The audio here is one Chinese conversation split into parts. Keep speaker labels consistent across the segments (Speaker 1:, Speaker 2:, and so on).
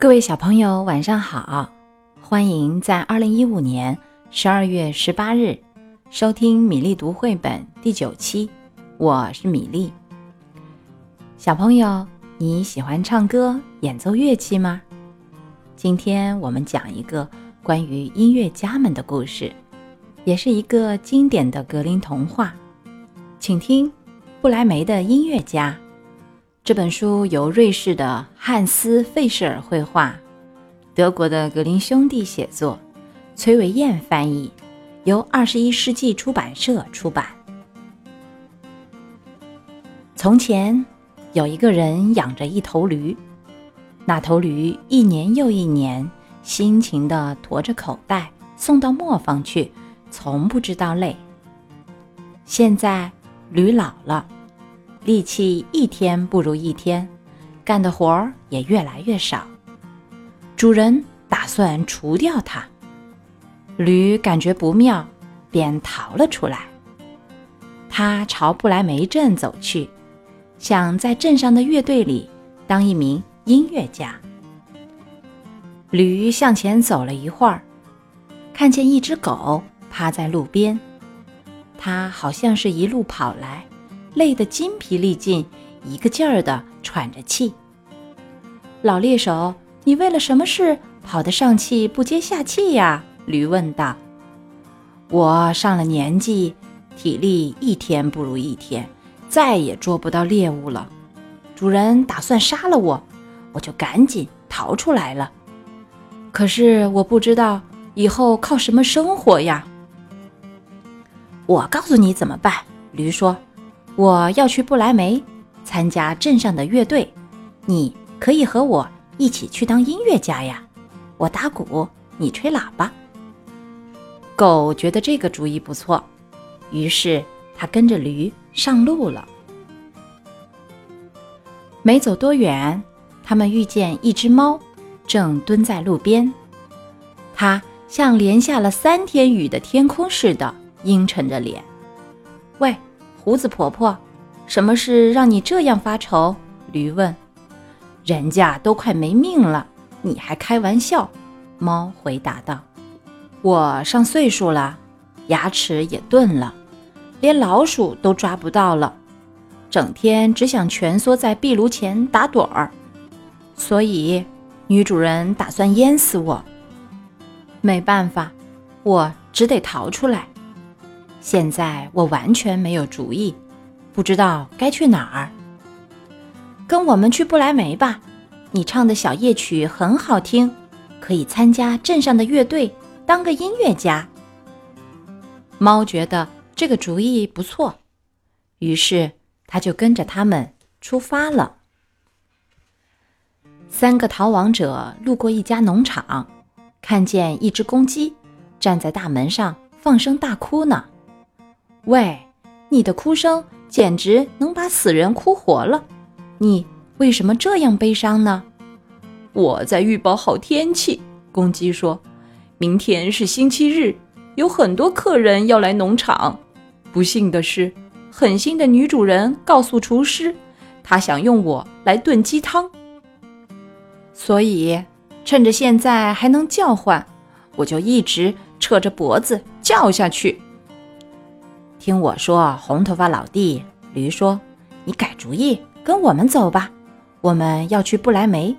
Speaker 1: 各位小朋友，晚上好！欢迎在二零一五年十二月十八日收听米粒读绘本第九期。我是米粒。小朋友，你喜欢唱歌、演奏乐器吗？今天我们讲一个关于音乐家们的故事，也是一个经典的格林童话。请听《布莱梅的音乐家》。这本书由瑞士的汉斯·费舍尔绘画，德国的格林兄弟写作，崔维燕翻译，由二十一世纪出版社出版。从前有一个人养着一头驴，那头驴一年又一年辛勤地驮着口袋送到磨坊去，从不知道累。现在驴老了。力气一天不如一天，干的活儿也越来越少。主人打算除掉它，驴感觉不妙，便逃了出来。他朝不来梅镇走去，想在镇上的乐队里当一名音乐家。驴向前走了一会儿，看见一只狗趴在路边，它好像是一路跑来。累得筋疲力尽，一个劲儿地喘着气。老猎手，你为了什么事跑得上气不接下气呀？驴问道。我上了年纪，体力一天不如一天，再也捉不到猎物了。主人打算杀了我，我就赶紧逃出来了。可是我不知道以后靠什么生活呀。我告诉你怎么办，驴说。我要去不来梅参加镇上的乐队，你可以和我一起去当音乐家呀！我打鼓，你吹喇叭。狗觉得这个主意不错，于是它跟着驴上路了。没走多远，他们遇见一只猫，正蹲在路边。它像连下了三天雨的天空似的，阴沉着脸。喂。胡子婆婆，什么事让你这样发愁？驴问。人家都快没命了，你还开玩笑？猫回答道。我上岁数了，牙齿也钝了，连老鼠都抓不到了，整天只想蜷缩在壁炉前打盹儿，所以女主人打算淹死我。没办法，我只得逃出来。现在我完全没有主意，不知道该去哪儿。跟我们去不来梅吧，你唱的小夜曲很好听，可以参加镇上的乐队，当个音乐家。猫觉得这个主意不错，于是它就跟着他们出发了。三个逃亡者路过一家农场，看见一只公鸡站在大门上放声大哭呢。喂，你的哭声简直能把死人哭活了！你为什么这样悲伤呢？
Speaker 2: 我在预报好天气。公鸡说：“明天是星期日，有很多客人要来农场。不幸的是，狠心的女主人告诉厨师，她想用我来炖鸡汤。所以，趁着现在还能叫唤，我就一直扯着脖子叫下去。”
Speaker 1: 听我说，红头发老弟，驴说：“你改主意，跟我们走吧。我们要去不来梅，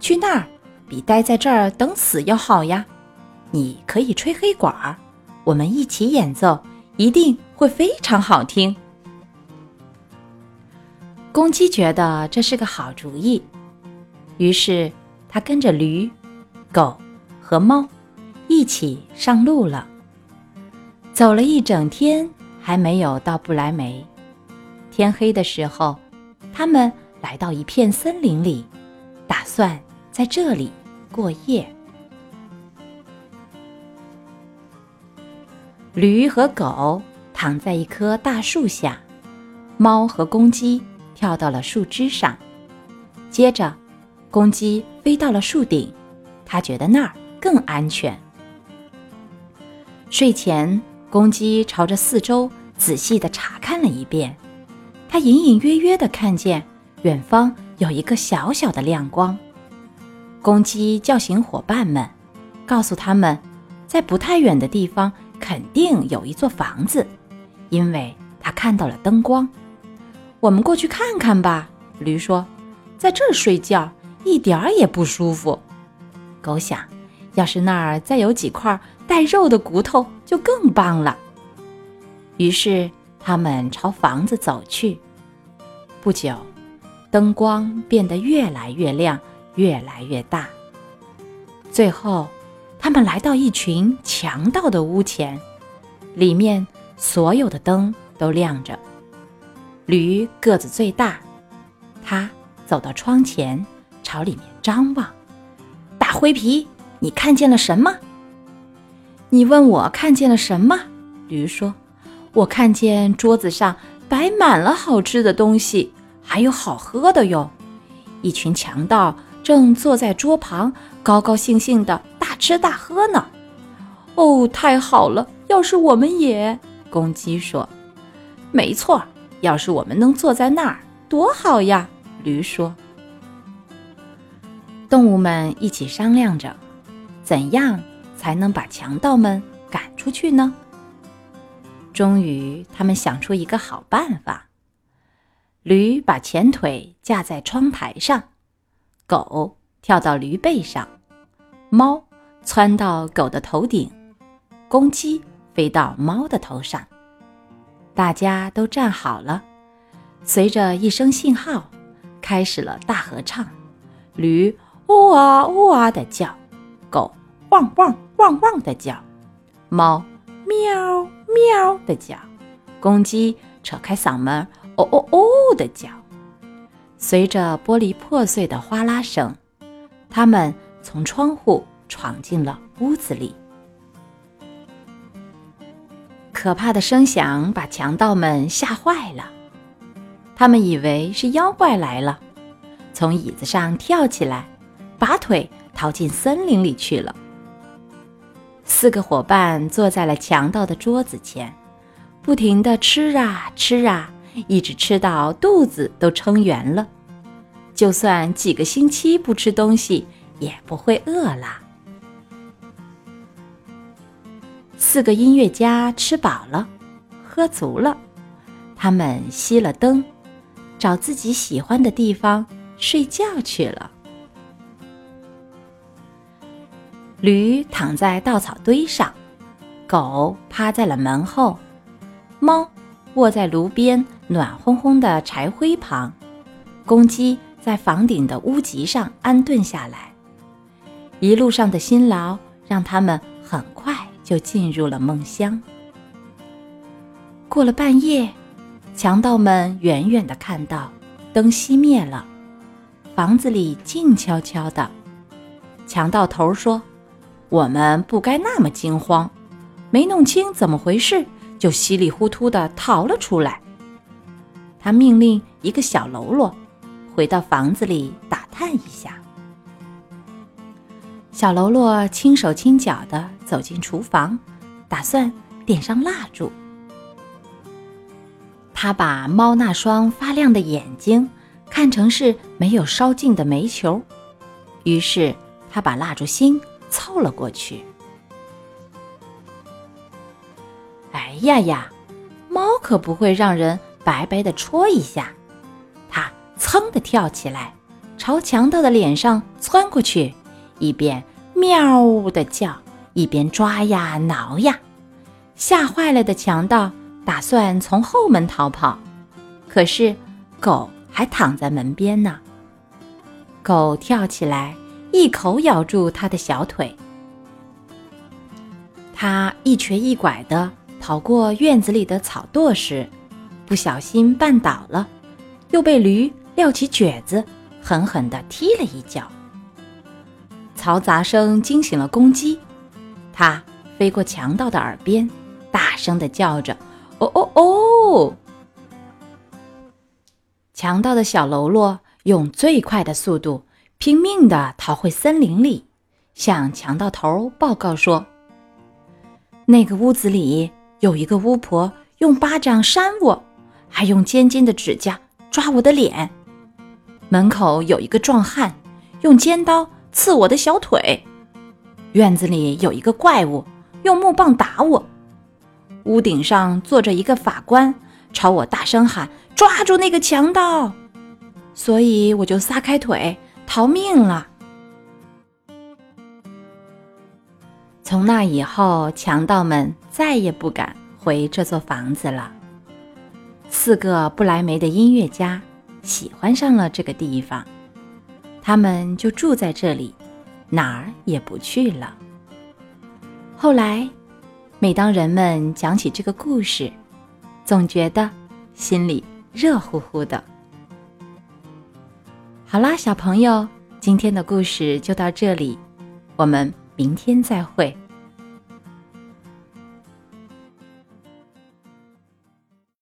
Speaker 1: 去那儿比待在这儿等死要好呀。你可以吹黑管儿，我们一起演奏，一定会非常好听。”公鸡觉得这是个好主意，于是它跟着驴、狗和猫一起上路了。走了一整天。还没有到不来梅，天黑的时候，他们来到一片森林里，打算在这里过夜。驴和狗躺在一棵大树下，猫和公鸡跳到了树枝上。接着，公鸡飞到了树顶，它觉得那儿更安全。睡前。公鸡朝着四周仔细地查看了一遍，它隐隐约约地看见远方有一个小小的亮光。公鸡叫醒伙伴们，告诉他们，在不太远的地方肯定有一座房子，因为他看到了灯光。我们过去看看吧。驴说：“在这儿睡觉一点儿也不舒服。”狗想：“要是那儿再有几块带肉的骨头，就更棒了。”于是他们朝房子走去。不久，灯光变得越来越亮，越来越大。最后，他们来到一群强盗的屋前，里面所有的灯都亮着。驴个子最大。他走到窗前，朝里面张望。大灰皮，你看见了什么？你问我看见了什么？驴说：“我看见桌子上摆满了好吃的东西，还有好喝的哟。一群强盗正坐在桌旁，高高兴兴的大吃大喝呢。”哦，太好了！要是我们也……公鸡说：“没错，要是我们能坐在那儿，多好呀！”驴说：“动物们一起商量着，怎样才能把强盗们赶出去呢？终于，他们想出一个好办法。驴把前腿架在窗台上，狗跳到驴背上，猫窜到狗的头顶，公鸡飞到猫的头上。大家都站好了，随着一声信号。”开始了大合唱，驴呜啊呜啊的叫，狗汪汪汪汪的叫，猫喵喵的叫，公鸡扯开嗓门哦哦哦的叫。随着玻璃破碎的哗啦声，他们从窗户闯进了屋子里。可怕的声响把强盗们吓坏了。他们以为是妖怪来了，从椅子上跳起来，拔腿逃进森林里去了。四个伙伴坐在了强盗的桌子前，不停地吃啊吃啊，一直吃到肚子都撑圆了。就算几个星期不吃东西，也不会饿啦。四个音乐家吃饱了，喝足了，他们熄了灯。找自己喜欢的地方睡觉去了。驴躺在稻草堆上，狗趴在了门后，猫卧在炉边暖烘烘的柴灰旁，公鸡在房顶的屋脊上安顿下来。一路上的辛劳让他们很快就进入了梦乡。过了半夜。强盗们远远地看到，灯熄灭了，房子里静悄悄的。强盗头说：“我们不该那么惊慌，没弄清怎么回事，就稀里糊涂地逃了出来。”他命令一个小喽啰回到房子里打探一下。小喽啰轻手轻脚地走进厨房，打算点上蜡烛。他把猫那双发亮的眼睛看成是没有烧尽的煤球，于是他把蜡烛芯凑了过去。哎呀呀，猫可不会让人白白的戳一下。它噌的跳起来，朝强盗的脸上窜过去，一边喵的叫，一边抓呀挠呀，吓坏了的强盗。打算从后门逃跑，可是狗还躺在门边呢。狗跳起来，一口咬住他的小腿。他一瘸一拐地跑过院子里的草垛时，不小心绊倒了，又被驴撂起蹶子，狠狠地踢了一脚。嘈杂声惊醒了公鸡，它飞过强盗的耳边，大声地叫着。哦哦哦！强盗的小喽啰用最快的速度拼命地逃回森林里，向强盗头报告说：“那个屋子里有一个巫婆，用巴掌扇我，还用尖尖的指甲抓我的脸；门口有一个壮汉，用尖刀刺我的小腿。院子里有一个怪物，用木棒打我。屋顶上坐着一个法官，朝我大声喊：“抓住那个强盗！”所以我就撒开腿逃命了。从那以后，强盗们再也不敢回这座房子了。四个不来梅的音乐家喜欢上了这个地方，他们就住在这里，哪儿也不去了。后来，每当人们讲起这个故事，总觉得心里热乎乎的。好啦，小朋友，今天的故事就到这里，我们明天再会。